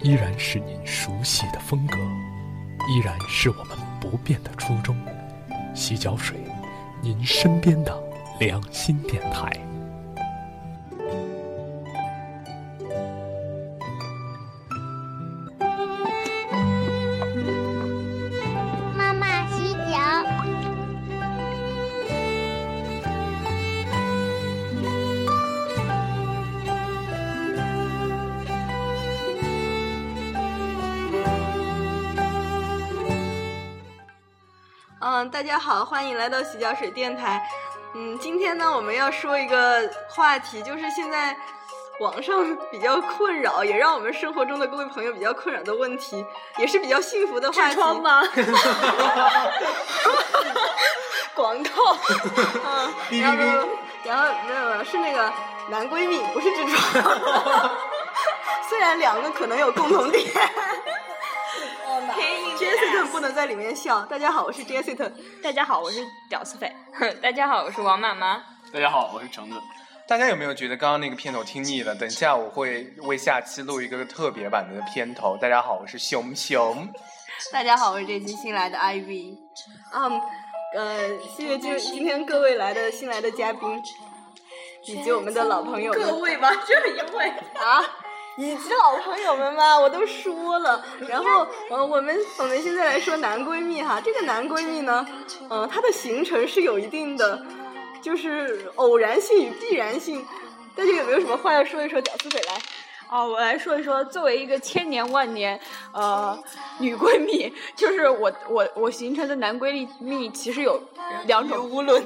依然是您熟悉的风格，依然是我们不变的初衷。洗脚水，您身边的良心电台。家好，欢迎来到洗脚水电台。嗯，今天呢，我们要说一个话题，就是现在网上比较困扰，也让我们生活中的各位朋友比较困扰的问题，也是比较幸福的话题。痔疮吗？广告。嗯，然后然后没有没有是那个男闺蜜，不是痔疮。虽然两个可能有共同点。Jessica 不能在里面笑。大家好，我是 Jessica。大家好，我是屌丝匪。大家好，我是王妈妈。大家好，我是橙子。大家有没有觉得刚刚那个片头听腻了？等一下我会为下期录一个特别版的片头。大家好，我是熊熊。大家好，我是这期新来的 Ivy。嗯，呃，谢谢今今天各位来的新来的嘉宾，以及我们的老朋友们。各位吧，这一位啊。以及老朋友们嘛，我都说了。然后，呃，我们我们现在来说男闺蜜哈，这个男闺蜜呢，呃，他的形成是有一定的，就是偶然性与必然性。大家有没有什么话要说一说？屌丝嘴来。哦，我来说一说，作为一个千年万年呃女闺蜜，就是我我我形成的男闺蜜其实有两种，无 论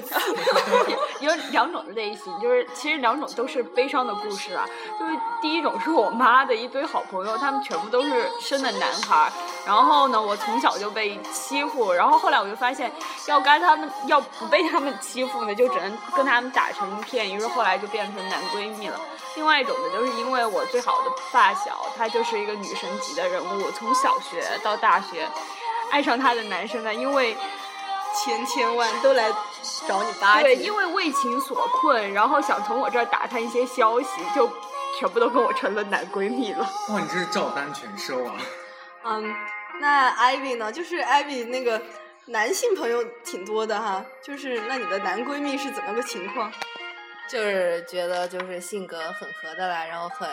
两种类型，就是其实两种都是悲伤的故事啊。就是第一种是我妈的一堆好朋友，他们全部都是生的男孩，然后呢，我从小就被欺负，然后后来我就发现，要该他们要不被他们欺负呢，就只能跟他们打成一片，于是后来就变成男闺蜜了。另外一种呢，就是因为我最好的发小，她就是一个女神级的人物，从小学到大学，爱上她的男生呢，因为千千万都来找你巴结，对，因为为情所困，然后想从我这儿打探一些消息，就全部都跟我成了男闺蜜了。哇，你这是照单全收啊！嗯，那 Ivy 呢？就是 Ivy 那个男性朋友挺多的哈，就是那你的男闺蜜是怎么个情况？就是觉得就是性格很合得来，然后很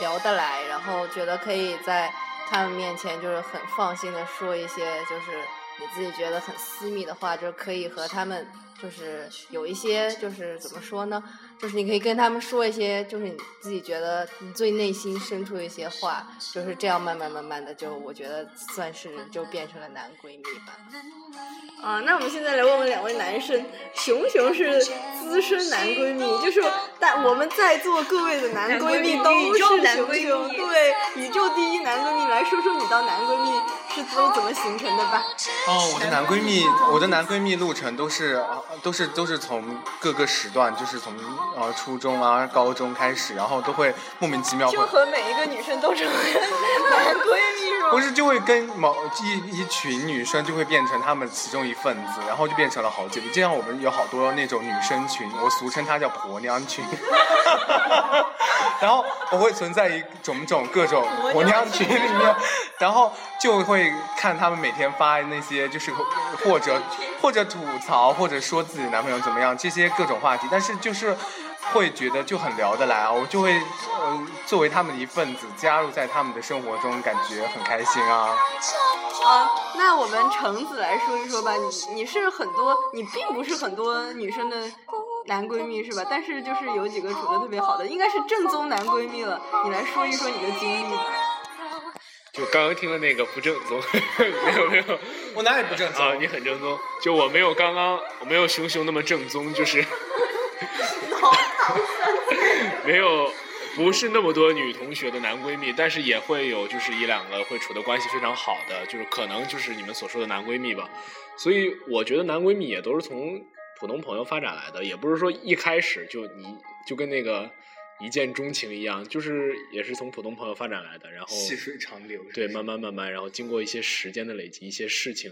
聊得来，然后觉得可以在他们面前就是很放心的说一些就是你自己觉得很私密的话，就是可以和他们就是有一些就是怎么说呢？就是你可以跟他们说一些就是你自己觉得你最内心深处一些话，就是这样慢慢慢慢的就我觉得算是就变成了男闺蜜吧。啊，那我们现在来问问两位男生，熊熊是资深男闺蜜，就是但我们在座各位的男闺蜜都是熊熊，对，宇宙第一男闺蜜，来说说你当男闺蜜是都怎么形成的吧？哦，我的男闺蜜，我的男闺蜜路程都是都是都是从各个时段，就是从呃初中啊、高中开始，然后都会莫名其妙就和每一个女生都成为男闺蜜？不是，就会跟某一一群女生就会变成他们其中一份子，然后就变成了好姐妹。就像我们有好多那种女生群，我俗称它叫婆娘群。然后我会存在一种种各种婆娘群里面，然后就会看他们每天发那些就是或者或者吐槽，或者说自己男朋友怎么样这些各种话题，但是就是会觉得就很聊得来啊，我就会呃作为他们的一份子加入在他们的生活中，感觉很开心啊。啊，那我们橙子来说一说吧，你你是很多，你并不是很多女生的男闺蜜是吧？但是就是有几个处的特别好的，应该是正宗男闺蜜了。你来说一说你的经历吧。就刚刚听的那个不正宗，没有没有，我哪里不正宗啊？你很正宗，就我没有刚刚我没有熊熊那么正宗，就是 没有不是那么多女同学的男闺蜜，但是也会有就是一两个会处的关系非常好的，就是可能就是你们所说的男闺蜜吧。所以我觉得男闺蜜也都是从普通朋友发展来的，也不是说一开始就你就跟那个。一见钟情一样，就是也是从普通朋友发展来的，然后细水长流，对，慢慢慢慢，然后经过一些时间的累积，一些事情，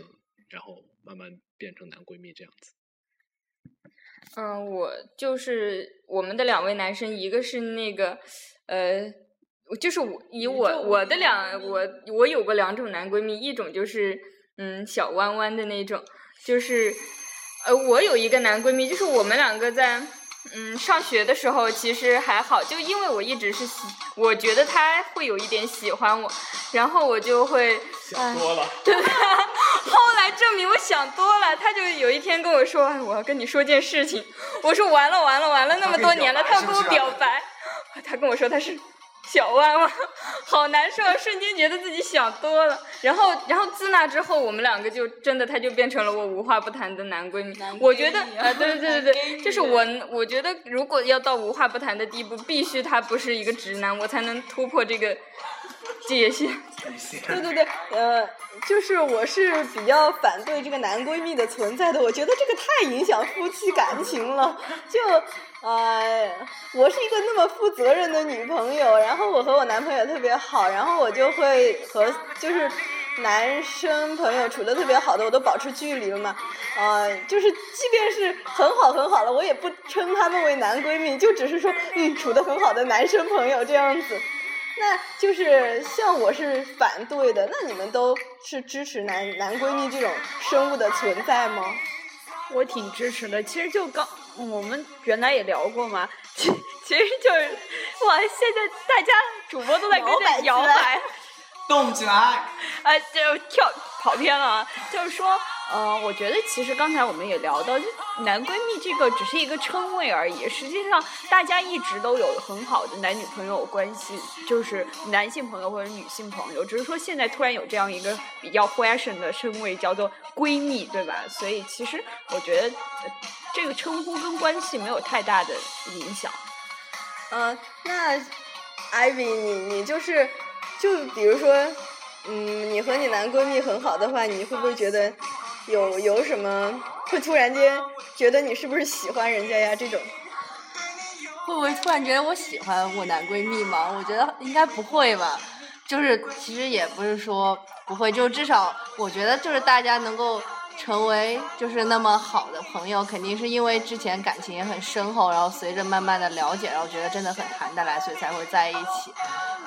然后慢慢变成男闺蜜这样子。嗯，我就是我们的两位男生，一个是那个呃，就是我以我我的两我我有过两种男闺蜜，一种就是嗯小弯弯的那种，就是呃我有一个男闺蜜，就是我们两个在嗯上学的时候其实还好，就因为我一直是喜，我觉得他会有一点喜欢我，然后我就会想多了。对，后 来证明我想多了，他就有一天跟我说：“哎我要跟你说件事情。”我说：“完了完了完了，那么多年了，他要跟我表白。”他跟我说他是小弯弯，好难受，瞬间觉得自己想多了。然后，然后自那之后，我们两个就真的，他就变成了我无话不谈的男闺蜜。我觉得啊，对对对对对，就是我，我觉得如果要到无话不谈的地步，必须他不是一个直男，我才能突破这个界限。对对对，呃，就是我是比较反对这个男闺蜜的存在的，我觉得这个太影响夫妻感情了。就，呃，我是一个那么负责任的女朋友，然后我和我男朋友特别好，然后我就会和就是男生朋友处的特别好的，我都保持距离了嘛。呃，就是即便是很好很好了，我也不称他们为男闺蜜，就只是说嗯处的很好的男生朋友这样子。那就是像我是反对的，那你们都是支持男男闺蜜这种生物的存在吗？我挺支持的。其实就刚我们原来也聊过嘛，其其实就是哇，现在大家主播都在跟着摇摆，动起来！哎，就跳跑偏了啊，就是说。呃，我觉得其实刚才我们也聊到，就男闺蜜这个只是一个称谓而已。实际上，大家一直都有很好的男女朋友关系，就是男性朋友或者女性朋友。只是说现在突然有这样一个比较 fashion 的称谓，叫做闺蜜，对吧？所以其实我觉得这个称呼跟关系没有太大的影响。嗯，那艾薇，你你就是就比如说，嗯，你和你男闺蜜很好的话，你会不会觉得？有有什么会突然间觉得你是不是喜欢人家呀？这种会不会突然觉得我喜欢我男闺蜜吗？我觉得应该不会吧。就是其实也不是说不会，就至少我觉得就是大家能够成为就是那么好的朋友，肯定是因为之前感情也很深厚，然后随着慢慢的了解，然后觉得真的很谈得来，所以才会在一起。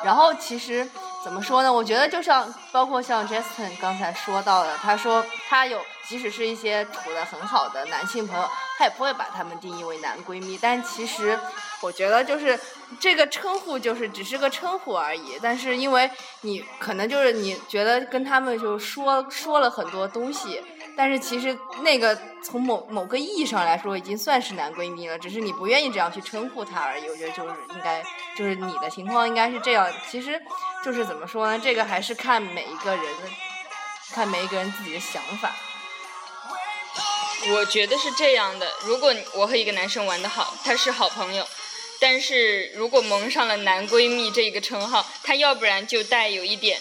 然后其实。怎么说呢？我觉得就像包括像 Justin 刚才说到的，他说他有即使是一些处的很好的男性朋友，他也不会把他们定义为男闺蜜。但其实我觉得就是这个称呼就是只是个称呼而已。但是因为你可能就是你觉得跟他们就说说了很多东西。但是其实那个从某某个意义上来说，已经算是男闺蜜了，只是你不愿意这样去称呼他而已。我觉得就是应该，就是你的情况应该是这样。其实，就是怎么说呢？这个还是看每一个人，看每一个人自己的想法。我觉得是这样的：如果我和一个男生玩的好，他是好朋友；但是如果蒙上了男闺蜜这个称号，他要不然就带有一点，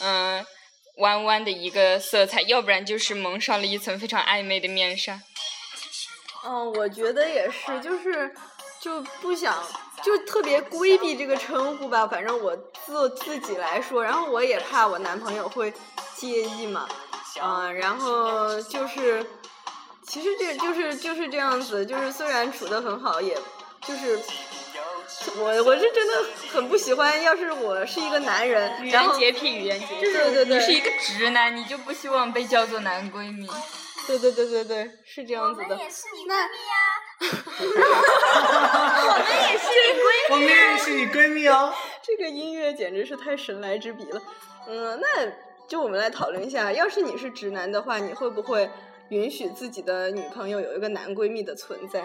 嗯。弯弯的一个色彩，要不然就是蒙上了一层非常暧昧的面纱。嗯，我觉得也是，就是就不想就特别规避这个称呼吧。反正我自自己来说，然后我也怕我男朋友会介意嘛。嗯，然后就是其实这就是就是这样子，就是虽然处的很好，也就是。我我是真的很不喜欢，要是我是一个男人，语言洁癖，语言洁癖，对对对，你是一个直男，你就不希望被叫做男闺蜜。对对对对对，是这样子的。我们也是你闺蜜啊！我们也是你闺蜜。我们也是你闺蜜哦。这个音乐简直是太神来之笔了。嗯，那就我们来讨论一下，要是你是直男的话，你会不会允许自己的女朋友有一个男闺蜜的存在？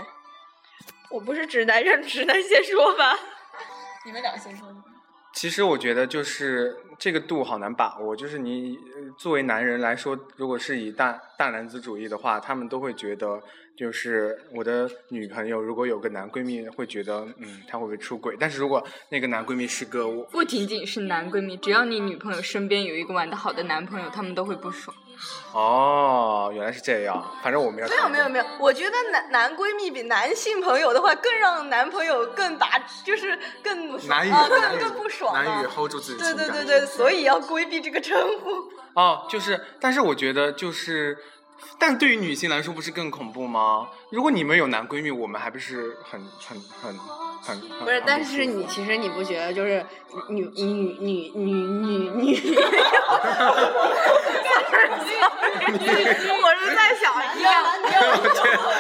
我不是直男，让直男先说吧。你们俩先说。其实我觉得就是这个度好难把握。就是你作为男人来说，如果是以大大男子主义的话，他们都会觉得，就是我的女朋友如果有个男闺蜜，会觉得嗯，她会不会出轨？但是如果那个男闺蜜是个我，不仅仅是男闺蜜，只要你女朋友身边有一个玩的好的男朋友，他们都会不爽。哦，原来是这样。反正我没有。没有没有没有，我觉得男男闺蜜比男性朋友的话，更让男朋友更打，就是更难以更更不爽，难以 hold 住自己。对对对对，所以要规避这个称呼。哦，就是，但是我觉得就是但对于女性来说，不是更恐怖吗？如果你们有男闺蜜，我们还不是很很很很很不是，但是你其实你不觉得就是女女女女女女，我是在想一样，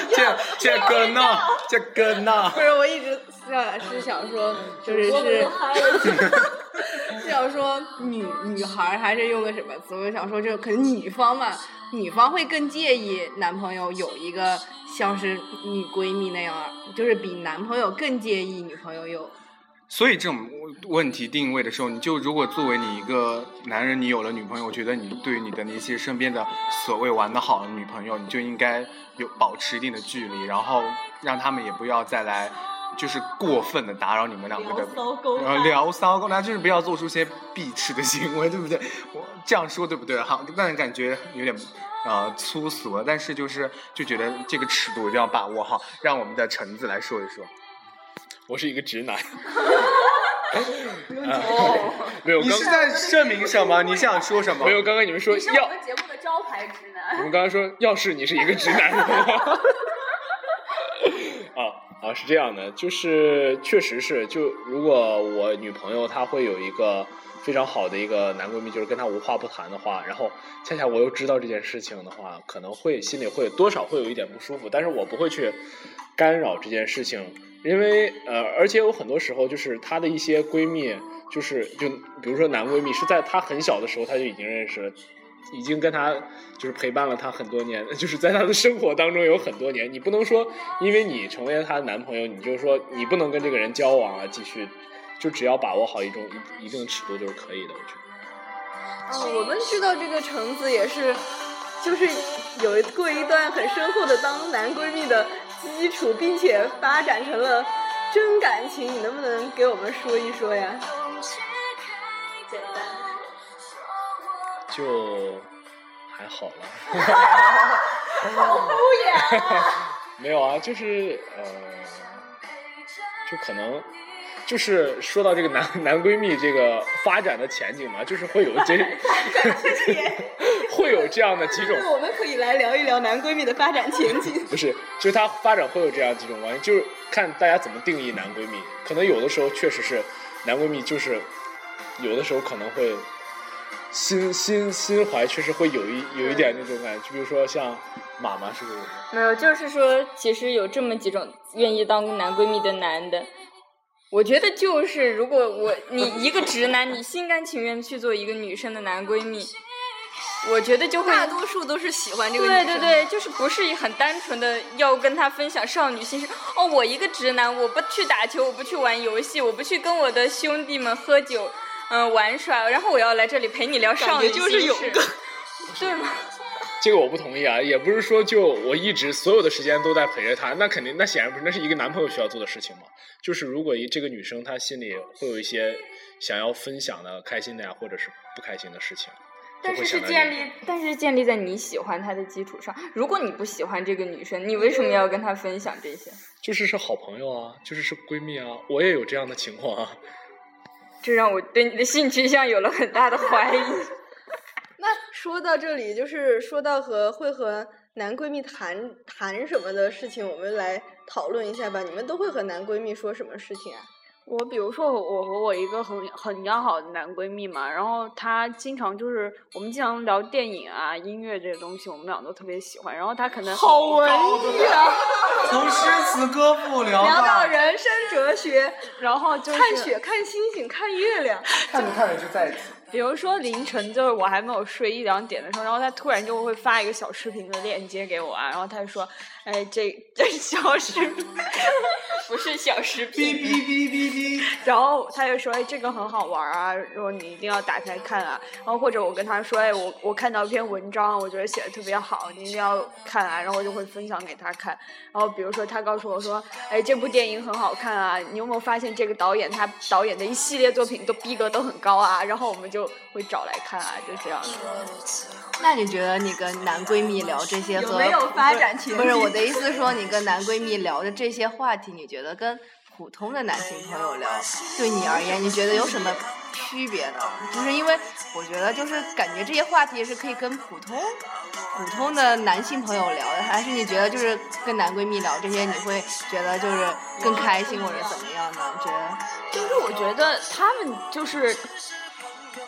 这这个呢，这个呢不，是我一直想是想说，就是是是想说女女孩还是用个什么词？我想说，就可能女方嘛，女方会更介意男朋友有一个像是女闺蜜那样，就是比男朋友更介意女朋友有。所以这种问题定位的时候，你就如果作为你一个男人，你有了女朋友，我觉得你对你的那些身边的所谓玩的好的女朋友，你就应该有保持一定的距离，然后让他们也不要再来，就是过分的打扰你们两个的呃聊骚勾搭，就是不要做出些必吃的行为，对不对？我这样说对不对？好，但感觉有点。呃，粗俗了，但是就是就觉得这个尺度一定要把握好，让我们的橙子来说一说。我是一个直男。哦，没有，刚你是在证明什么？你想说什么？没有，刚刚你们说你是我要，们节目的招牌直你男。们刚刚说要是你是一个直男。啊，是这样的，就是确实是，就如果我女朋友她会有一个非常好的一个男闺蜜，就是跟她无话不谈的话，然后恰恰我又知道这件事情的话，可能会心里会多少会有一点不舒服，但是我不会去干扰这件事情，因为呃，而且有很多时候就是她的一些闺蜜，就是就比如说男闺蜜是在她很小的时候她就已经认识了。已经跟她就是陪伴了她很多年，就是在她的生活当中有很多年。你不能说因为你成为了她的男朋友，你就说你不能跟这个人交往啊，继续，就只要把握好一种一一定尺度就是可以的，我觉得。嗯，我们知道这个橙子也是，就是有过一段很深厚的当男闺蜜的基础，并且发展成了真感情。你能不能给我们说一说呀？就还好了。好敷衍。没有啊，就是呃，就可能就是说到这个男男闺蜜这个发展的前景嘛，就是会有这 会有这样的几种我们可以来聊一聊男闺蜜的发展前景。不是，就是它发展会有这样几种关系，就是看大家怎么定义男闺蜜。可能有的时候确实是男闺蜜，就是有的时候可能会心心心怀确实会有一有一点那种感觉，就比如说像妈妈是不是？没有，就是说，其实有这么几种愿意当男闺蜜的男的。我觉得就是，如果我你一个直男，你心甘情愿去做一个女生的男闺蜜，我觉得就会大多数都是喜欢这个女生。对对对，就是不是很单纯的要跟他分享少女心事。哦，我一个直男，我不去打球，我不去玩游戏，我不去跟我的兄弟们喝酒，嗯、玩耍，然后我要来这里陪你聊少女就是心事有个对吗？这个我不同意啊，也不是说就我一直所有的时间都在陪着她，那肯定那显然不是，那是一个男朋友需要做的事情嘛。就是如果一这个女生她心里会有一些想要分享的开心的呀，或者是不开心的事情，但是是建立，但是建立在你喜欢她的基础上。如果你不喜欢这个女生，你为什么要跟她分享这些？就是是好朋友啊，就是是闺蜜啊，我也有这样的情况啊。这让我对你的性取向有了很大的怀疑。那说到这里，就是说到和会和男闺蜜谈谈什么的事情，我们来讨论一下吧。你们都会和男闺蜜说什么事情啊？我比如说我我和我一个很很要好的男闺蜜嘛，然后他经常就是我们经常聊电影啊、音乐这些东西，我们俩都特别喜欢。然后他可能好文艺啊！从诗词歌赋聊聊到到人生哲学，然后就是看雪、看星星、看月亮。看着看着就在一起。比如说凌晨就是我还没有睡一两点的时候，然后他突然就会发一个小视频的链接给我啊，然后他就说，哎，这这小视频 不是小视频，哔哔哔哔哔。然后他就说：“哎，这个很好玩啊，然后你一定要打开看啊。”然后或者我跟他说：“哎，我我看到一篇文章，我觉得写的特别好，你一定要看啊。”然后我就会分享给他看。然后比如说他告诉我说：“哎，这部电影很好看啊，你有没有发现这个导演他导演的一系列作品都逼格都很高啊？”然后我们就会找来看啊，就这样子。那你觉得你跟男闺蜜聊这些和有没有发展前景？不是我的意思说，你跟男闺蜜聊的这些话题，你觉得跟普通的男性朋友聊，对你而言，你觉得有什么区别呢？就是因为我觉得，就是感觉这些话题是可以跟普通普通的男性朋友聊的，还是你觉得就是跟男闺蜜聊这些，你会觉得就是更开心或者怎么样呢？觉得就是我觉得他们就是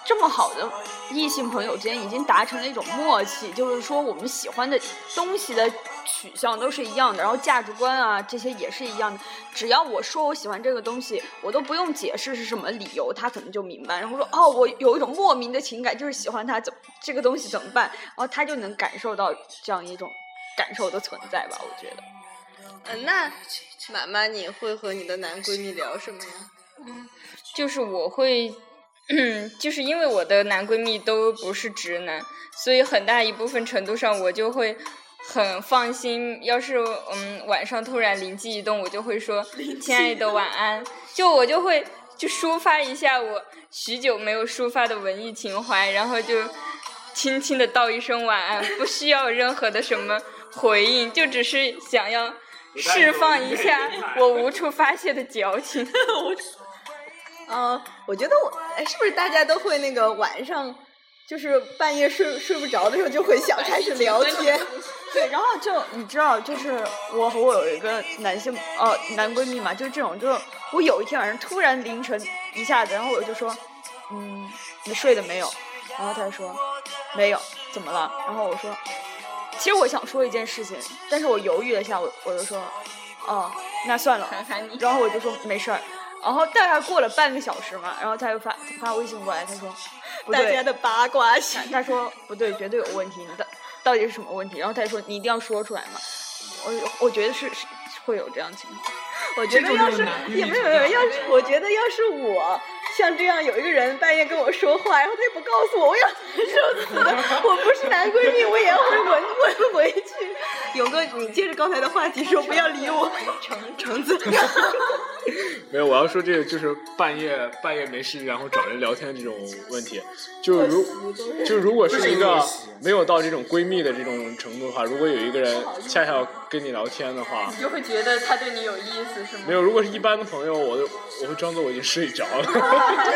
这么好的异性朋友之间已经达成了一种默契，就是说我们喜欢的东西的取向都是一样的，然后价值观啊这些也是一样的。只要我说我喜欢这个东西，我都不用解释是什么理由，他可能就明白。然后说哦，我有一种莫名的情感，就是喜欢他，怎这个东西怎么办？然后他就能感受到这样一种感受的存在吧，我觉得。嗯，那妈妈你会和你的男闺蜜聊什么呀？就是我会，就是因为我的男闺蜜都不是直男，所以很大一部分程度上我就会很放心。要是嗯晚上突然灵机一动，我就会说亲爱的晚安，就我就会就抒发一下我许久没有抒发的文艺情怀，然后就轻轻的道一声晚安，不需要任何的什么回应，就只是想要释放一下我无处发泄的矫情。嗯，我觉得我哎，是不是大家都会那个晚上，就是半夜睡睡不着的时候，就会想开始聊 天。对，然后就你知道，就是我和我有一个男性哦男闺蜜嘛，就是这种，就是我有一天晚上突然凌晨一下子，然后我就说，嗯，你睡了没有？然后他就说没有，怎么了？然后我说，其实我想说一件事情，但是我犹豫了一下，我我就说，哦，那算了，然后我就说没事儿。然后大概过了半个小时嘛，然后他又发发微信过来，他说，不对，大家的八卦心。他说不对，绝对有问题，你的到底是什么问题？然后他就说你一定要说出来嘛。我我觉得是是会有这样情况。我觉得要是也没有没有，要是我觉得要是我 像这样有一个人半夜跟我说话，然后他也不告诉我，我要难受死了。我不是男闺蜜，我也会闻闻回去。勇哥，你接着刚才的话题说，不要理我。橙橙子。没有，我要说这个就是半夜半夜没事，然后找人聊天这种问题，就如就如果是一个没有到这种闺蜜的这种程度的话，如果有一个人恰恰要跟你聊天的话，你就会觉得他对你有意思，是吗？没有，如果是一般的朋友，我我会装作我已经睡着了。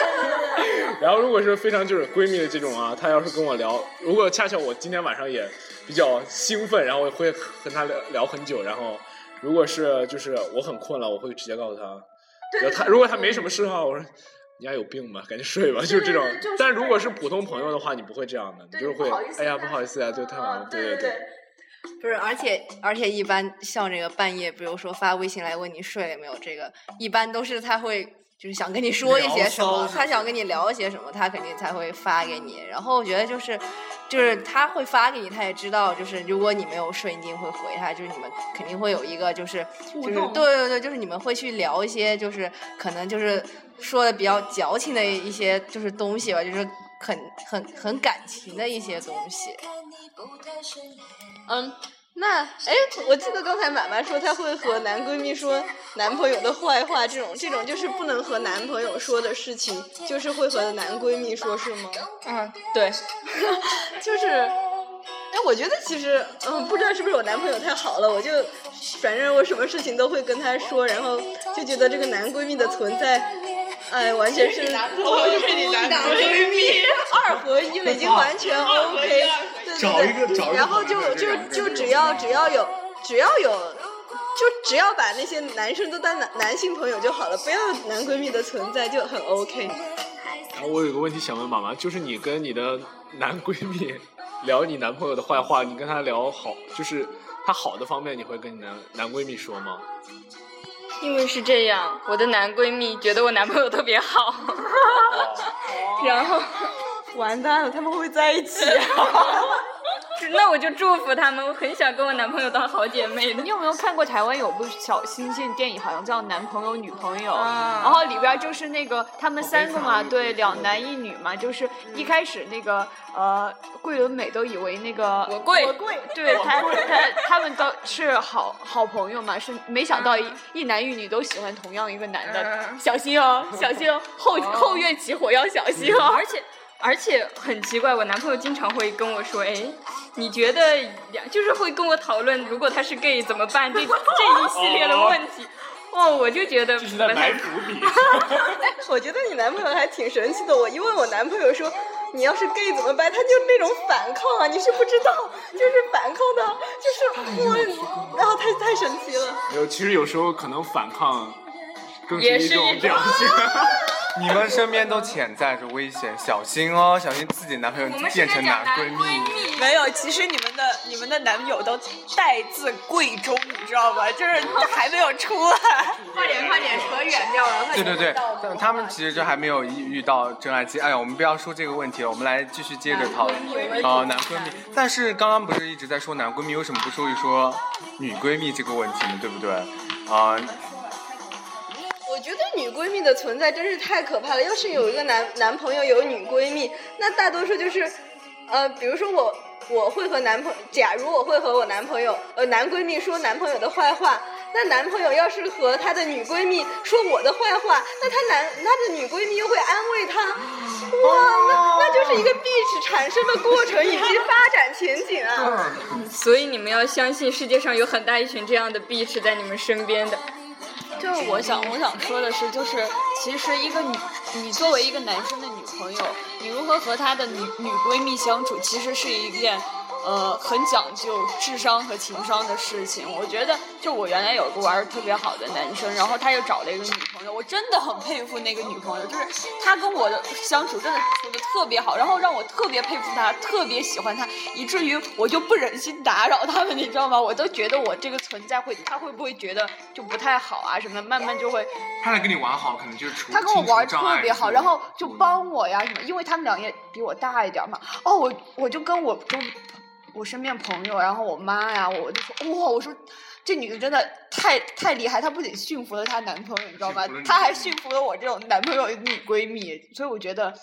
然后如果是非常就是闺蜜的这种啊，她要是跟我聊，如果恰巧我今天晚上也比较兴奋，然后我会和她聊聊很久，然后。如果是就是我很困了，我会直接告诉他。对她如果她没什么事的话，我说你还有病吧，赶紧睡吧，就是这种。但如果是普通朋友的话，你不会这样的，你就是会哎呀不好意思呀，就太晚了，对对对。不是，而且而且一般像这个半夜，比如说发微信来问你睡了没有，这个一般都是他会就是想跟你说一些什么，他想跟你聊一些什么，他肯定才会发给你。然后我觉得就是就是他会发给你，他也知道就是如果你没有睡，你一定会回他，就是你们肯定会有一个就是就是对对对，就是你们会去聊一些就是可能就是说的比较矫情的一些就是东西吧，就是很很很感情的一些东西。嗯，那哎，我记得刚才妈妈说她会和男闺蜜说男朋友的坏话，这种这种就是不能和男朋友说的事情，就是会和男闺蜜说，是吗？嗯，对，就是，哎，我觉得其实，嗯，不知道是不是我男朋友太好了，我就反正我什么事情都会跟他说，然后就觉得这个男闺蜜的存在，哎，完全是我是你男闺蜜，二合一了，已经完全 OK，对对对，然后就就就只要只要有只要有，就只要把那些男生都当男男性朋友就好了，不要男闺蜜的存在就很 OK。然后我有个问题想问妈妈，就是你跟你的男闺蜜聊你男朋友的坏话，你跟他聊好，就是他好的方面，你会跟你男男闺蜜说吗？因为是这样，我的男闺蜜觉得我男朋友特别好，然后完蛋了，他们会不会在一起？那我就祝福他们，我很想跟我男朋友当好姐妹的。你有没有看过台湾有部小清新电影，好像叫《男朋友女朋友》，啊。然后里边就是那个他们三个嘛，对，两男一女嘛，就是一开始那个呃桂纶镁都以为那个我贵。我贵，对他他他们都是好好朋友嘛，是没想到一一男一女都喜欢同样一个男的，嗯小心哦，小心哦，后后院起火要小心哦，而且而且很奇怪，我男朋友经常会跟我说：“哎，你觉得就是会跟我讨论，如果他是 gay 怎么办？这这一系列的问题。”哦，我就觉得这是在埋伏笔。我觉得你男朋友还挺神奇的。我一问我男朋友说：“你要是 gay 怎么办？”他就那种反抗啊，你是不知道，就是反抗的，就是我，然后太太神奇了。没有，其实有时候可能反抗更是也是一种表现。你们身边都潜在着危险，小心哦，小心自己男朋友变成男闺蜜。没有，其实你们的你们的男友都待字闺中，你知道吧？就是 还没有出来。快点快点，扯远掉了。对对对，但他们其实就还没有遇遇到真爱期。哎呀，我们不要说这个问题了，我们来继续接着讨论。啊，男闺蜜。但是刚刚不是一直在说男闺蜜，为什么不说一说女闺蜜这个问题呢？对不对？啊、我觉得女闺蜜的存在真是太可怕了。要是有一个男男朋友有女闺蜜，那大多数就是，呃，比如说我我会和男朋假如我会和我男朋友呃男闺蜜说男朋友的坏话，那男朋友要是和他的女闺蜜说我的坏话，那他男他的女闺蜜又会安慰他，哇，那那就是一个 bitch 产生的过程以及发展前景啊。所以你们要相信，世界上有很大一群这样的 bitch 在你们身边的。就是我想我想说的是，就是其实一个女，你作为一个男生的女朋友，你如何和他的女女闺蜜相处，其实是一件。呃，很讲究智商和情商的事情，我觉得，就我原来有个玩的特别好的男生，然后他又找了一个女朋友，我真的很佩服那个女朋友，就是他跟我的相处真的处的特别好，然后让我特别佩服他，特别喜欢他，以至于我就不忍心打扰他们，你知道吗？我都觉得我这个存在会，他会不会觉得就不太好啊什么？慢慢就会，他来跟你玩好，可能就是除他跟我玩特别好，然后就帮我呀什么，因为他们俩也比我大一点嘛。哦，我我就跟我跟我身边朋友，然后我妈呀，我就说哇，我说这女的真的太太厉害，她不仅驯服了她男朋友，你知道吗驯服了？你她还驯服了我这种男朋友女闺蜜，所以我觉得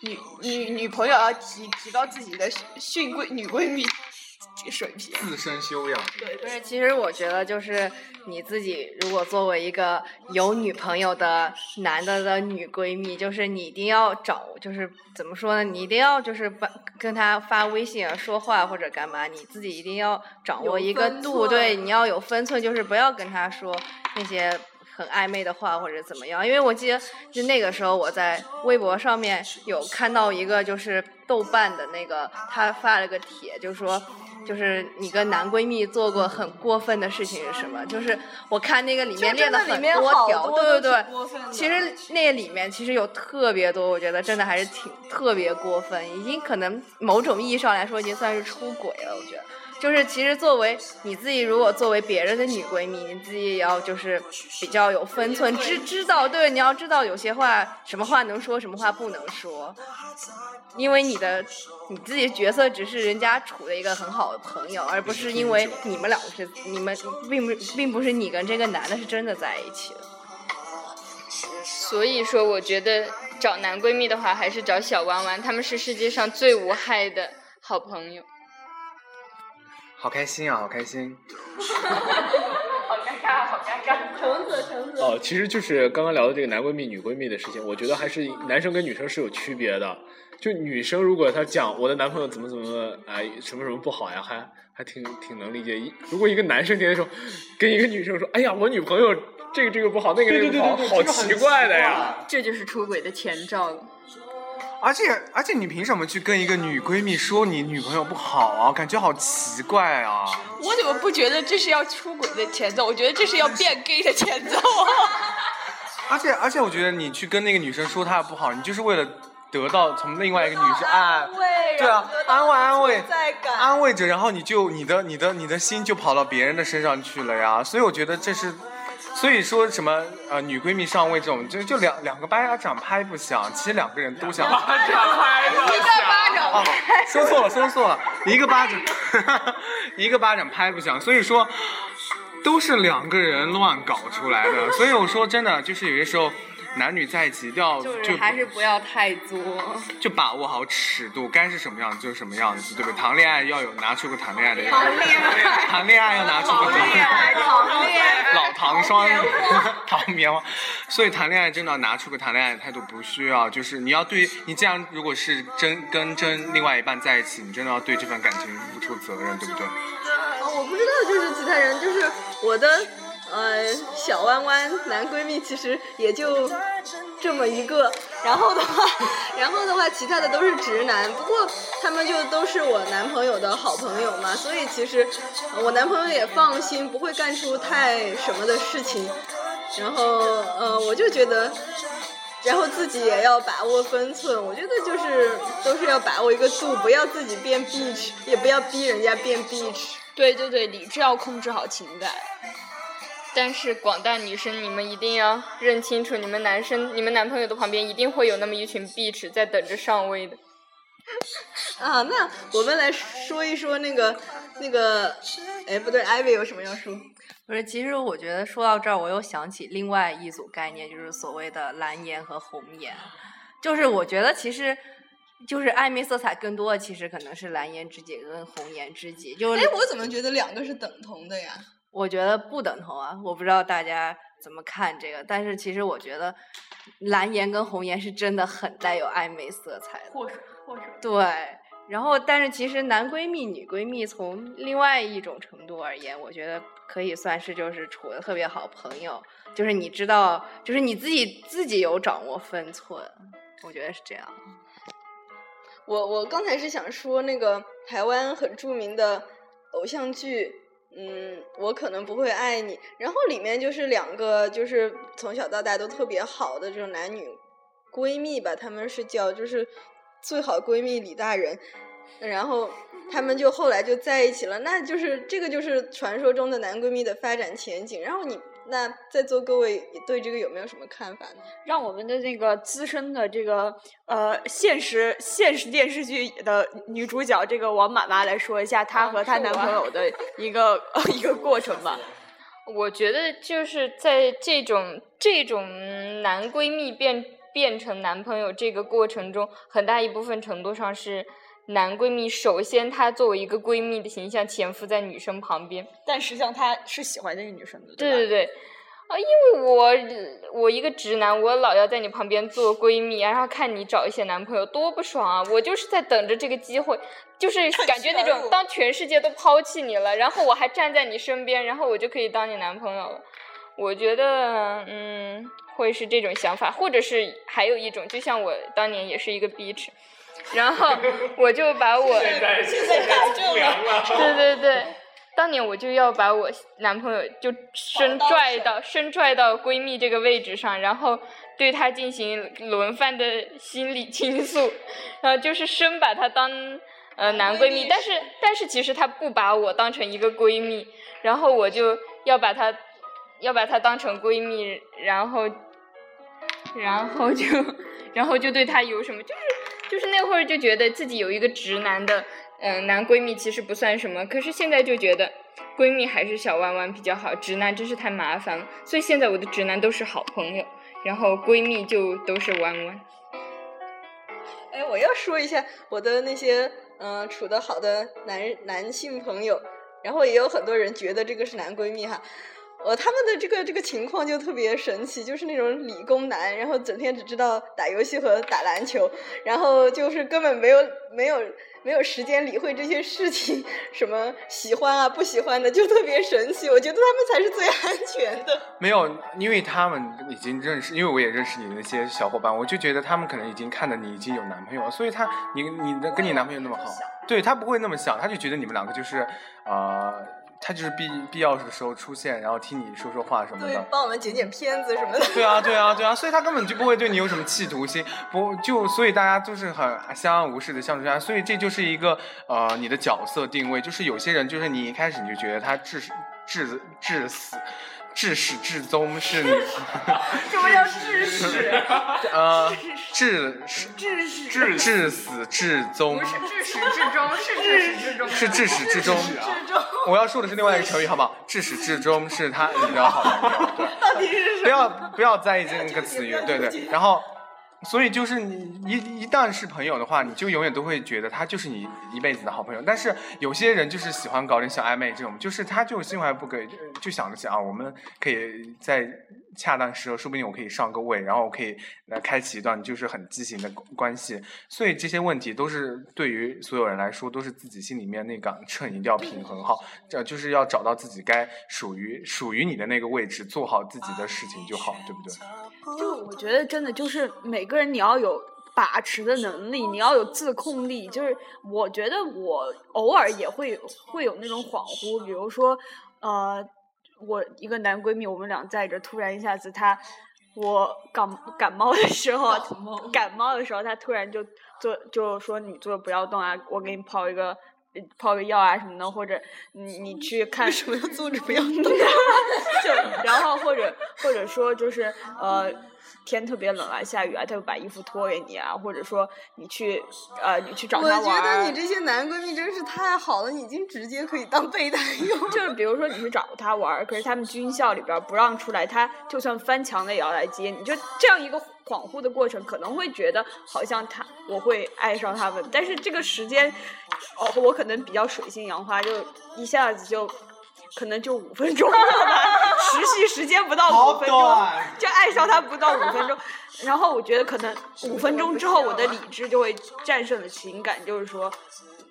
女女女朋友要提提高自己的训闺女闺蜜水平。自身修养。对不是，其实我觉得就是你自己，如果作为一个有女朋友的男的的女闺蜜，就是你一定要找，就是怎么说呢？你一定要就是发跟他发微信啊、说话或者干嘛，你自己一定要掌握一个度，对，你要有分寸，就是不要跟他说那些。很暧昧的话或者怎么样，因为我记得就那个时候我在微博上面有看到一个就是豆瓣的那个他发了个帖，就说就是你跟男闺蜜做过很过分的事情是什么？就是我看那个里面列了很多条，对对对其实那里面其实有特别多，我觉得真的还是挺特别过分，已经可能某种意义上来说已经算是出轨了。我觉得，就是其实作为你自己，如果作为别人的女闺蜜，你自己也要就是比较有分寸，知知道对，你要知道有些话什么话能说，什么话不能说。因为你的你自己角色只是人家处的一个很好的朋友，而不是因为你们两个是你们并不并不是你跟这个男的是真的在一起的。所以说，我觉得找男闺蜜的话，还是找小弯弯，他们是世界上最无害的好朋友。好开心啊，好开心！好尴尬，好尴尬橙子，橙子。哦，其实就是刚刚聊的这个男闺蜜、女闺蜜的事情，我觉得还是男生跟女生是有区别的。就女生如果她讲我的男朋友怎么怎么哎什么什么不好呀，还还挺挺能理解。如果一个男生天天说跟一个女生说，哎呀我女朋友这个这个不好，那个那个不好，好奇怪的呀。这就是出轨的前兆了。而且而且，你凭什么去跟一个女闺蜜说你女朋友不好啊？感觉好奇怪啊！我怎么不觉得这是要出轨的前奏？我觉得这是要变 gay 的前奏 啊！而且而且，我觉得你去跟那个女生说她不好，你就是为了得到从另外一个女生 哎，对啊，安慰安慰。安慰着，然后你就你的你的你的心就跑到别人的身上去了呀。所以我觉得这是，所以说什么呃女闺蜜上位这种，就就两两个巴掌拍不响，其实两个人都想。巴掌拍不响，哦，说错了，说错了，一个巴掌，一个巴掌拍不响，所以说都是两个人乱搞出来的。所以我说真的，就是有些时候男女在一起一定要就就是还是不要太作。就把握好尺度，该是什么样子就是什么样子，对不对？谈恋爱要有拿出个谈恋爱的样子，谈恋爱要拿出个谈恋爱，讨厌。老糖霜，糖 棉花，所以谈恋爱真的要拿出个谈恋爱的态度，不需要就是你要对你既然，如果是真跟真另外一半在一起，你真的要对这份感情付出责任，对不对？啊，我不知道，就是其他人，就是我的呃小弯弯男闺蜜，其实也就这么一个。然后的话，然后的话，其他的都是直男。不过他们就都是我男朋友的好朋友嘛，所以其实我男朋友也放心，不会干出太什么的事情。然后呃，我就觉得。然后自己也要把握分寸，我觉得就是都是要把握一个度，不要自己变 bitch，也不要逼人家变 bitch。对对对，理智要控制好情感。但是广大女生，你们一定要认清楚，你们男生、你们男朋友的旁边一定会有那么一群 bitch 在等着上位的。啊，那我们来说一说那个那个，哎，不对，艾薇有什么要说？不是，其实我觉得说到这儿，我又想起另外一组概念，就是所谓的蓝颜和红颜。就是我觉得其实就是暧昧色彩更多的，其实可能是蓝颜知己跟红颜知己。就是哎，我怎么觉得两个是等同的呀？我觉得不等同啊，我不知道大家怎么看这个，但是其实我觉得蓝颜跟红颜是真的很带有暧昧色彩的。或者或者对，然后但是其实男闺蜜、女闺蜜从另外一种程度而言，我觉得可以算是就是处的特别好朋友，就是你知道，就是你自己自己有掌握分寸，我觉得是这样。我我刚才是想说那个台湾很著名的偶像剧，嗯，我可能不会爱你。然后里面就是两个就是从小到大都特别好的这种男女闺蜜吧，他们是叫就是最好闺蜜李大人，然后他们就后来就在一起了。那就是这个就是传说中的男闺蜜的发展前景。然后你那在座各位对这个有没有什么看法呢？让我们的那个资深的这个呃现实现实电视剧的女主角这个王妈妈来说一下她和她男朋友的 一个、一个过程吧。我觉得就是在这种这种男闺蜜变变成男朋友这个过程中，很大一部分程度上是男闺蜜首先他作为一个闺蜜的形象潜伏在女生旁边，但实际上她是喜欢这个女生的，对对对，啊，因为我我一个直男，我老要在你旁边做闺蜜，然后看你找一些男朋友，多不爽啊！我就是在等着这个机会，就是感觉那种当全世界都抛弃你了，然后我还站在你身边，然后我就可以当你男朋友了。我觉得，嗯，会是这种想法，或者是还有一种，就像我当年也是一个 bitch，然后我就把我现在 现在改正了，对对对，当年我就要把我男朋友就深拽到深拽到闺蜜这个位置上，然后对他进行轮番的心理倾诉，然后就是生把他当呃男闺蜜，但是但是其实他不把我当成一个闺蜜，然后我就要把他要把她当成闺蜜，然后然后就然后就对她有什么，就是就是那会儿就觉得自己有一个直男的嗯、男闺蜜其实不算什么，可是现在就觉得闺蜜还是小弯弯比较好，直男真是太麻烦了，所以现在我的直男都是好朋友，然后闺蜜就都是弯弯。哎，我要说一下我的那些嗯、处的好的男男性朋友，然后也有很多人觉得这个是男闺蜜哈。呃，他们的这个这个情况就特别神奇，就是那种理工男，然后整天只知道打游戏和打篮球，然后就是根本没有没有没有时间理会这些事情，什么喜欢啊不喜欢的，就特别神奇。我觉得他们才是最安全的。没有，因为他们已经认识，因为我也认识你的那些小伙伴，我就觉得他们可能已经看到你已经有男朋友了，所以他你你的跟你男朋友那么好，对他不会那么想，他就觉得你们两个就是呃，他就是必必要的时候出现，然后听你说说话什么的，。帮我们剪剪片子什么的。对啊，对啊，对啊，所以他根本就不会对你有什么企图心，不就所以大家就是很相安无事的相处下来，所以这就是一个呃你的角色定位，就是有些人就是你一开始你就觉得他至始至至死。至始至终是你，什么叫至始？呃，至始致始至至死至终不是至始至终，是至始至终。是至始至终。我要说的是另外一个成语，好不好？至始至终是他你的好男友，对。到底是什不要不要在意这个词语，对对。然后，所以就是你一一旦是朋友的话，你就永远都会觉得他就是你一辈子的好朋友。但是有些人就是喜欢搞点小暧昧这种，就是他就心怀不轨，就想着想啊，我们可以在恰当时候，说不定我可以上个位，然后我可以来开启一段就是很畸形的关系。所以这些问题都是对于所有人来说，都是自己心里面那杆秤一定要平衡好，这就是要找到自己该属于属于你的那个位置，做好自己的事情就好，对不对？就我觉得真的就是每个人你要有。把持的能力，你要有自控力。就是我觉得我偶尔也会会有那种恍惚，比如说，呃，我一个男闺蜜，我们俩在这，突然一下子他，我感感冒的时候，感冒的时候，他突然就坐就说你坐不要动啊，我给你泡一个泡个药啊什么的，或者你你去看什么要坐着不要动，就然后或者或者说就是呃。天特别冷啊，下雨啊，他就把衣服脱给你啊，或者说你去呃，你去找他玩。我觉得你这些男闺蜜真是太好了，你已经直接可以当备胎用。就是比如说你去找他玩，可是他们军校里边不让出来，他就算翻墙的也要来接你，就这样一个恍惚的过程，可能会觉得好像他我会爱上他们，但是这个时间，哦，我可能比较水性杨花，就一下子就。可能就五分钟吧，持续时间不到五分钟，就爱上他不到五分钟，然后我觉得可能五分钟之后，我的理智就会战胜了情感，就是说，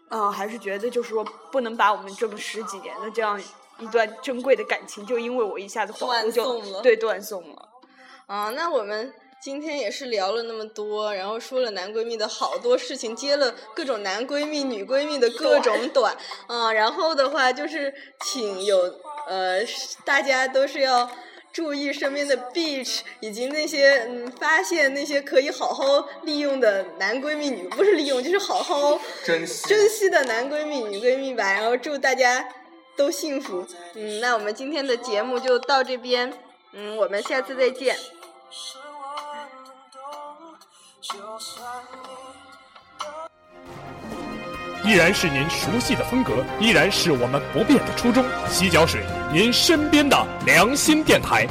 嗯，还是觉得就是说，不能把我们这么十几年的这样一段珍贵的感情，就因为我一下子恍惚就对断送了。啊，那我们。今天也是聊了那么多，然后说了男闺蜜的好多事情，接了各种男闺蜜、女闺蜜的各种短，啊，然后的话就是请有呃，大家都是要注意身边的 bitch，以及那些嗯，发现那些可以好好利用的男闺蜜、女不是利用，就是好好珍惜珍惜的男闺蜜、女闺蜜吧。然后祝大家都幸福。嗯，那我们今天的节目就到这边，嗯，我们下次再见。依然是您熟悉的风格，依然是我们不变的初衷。洗脚水，您身边的良心电台。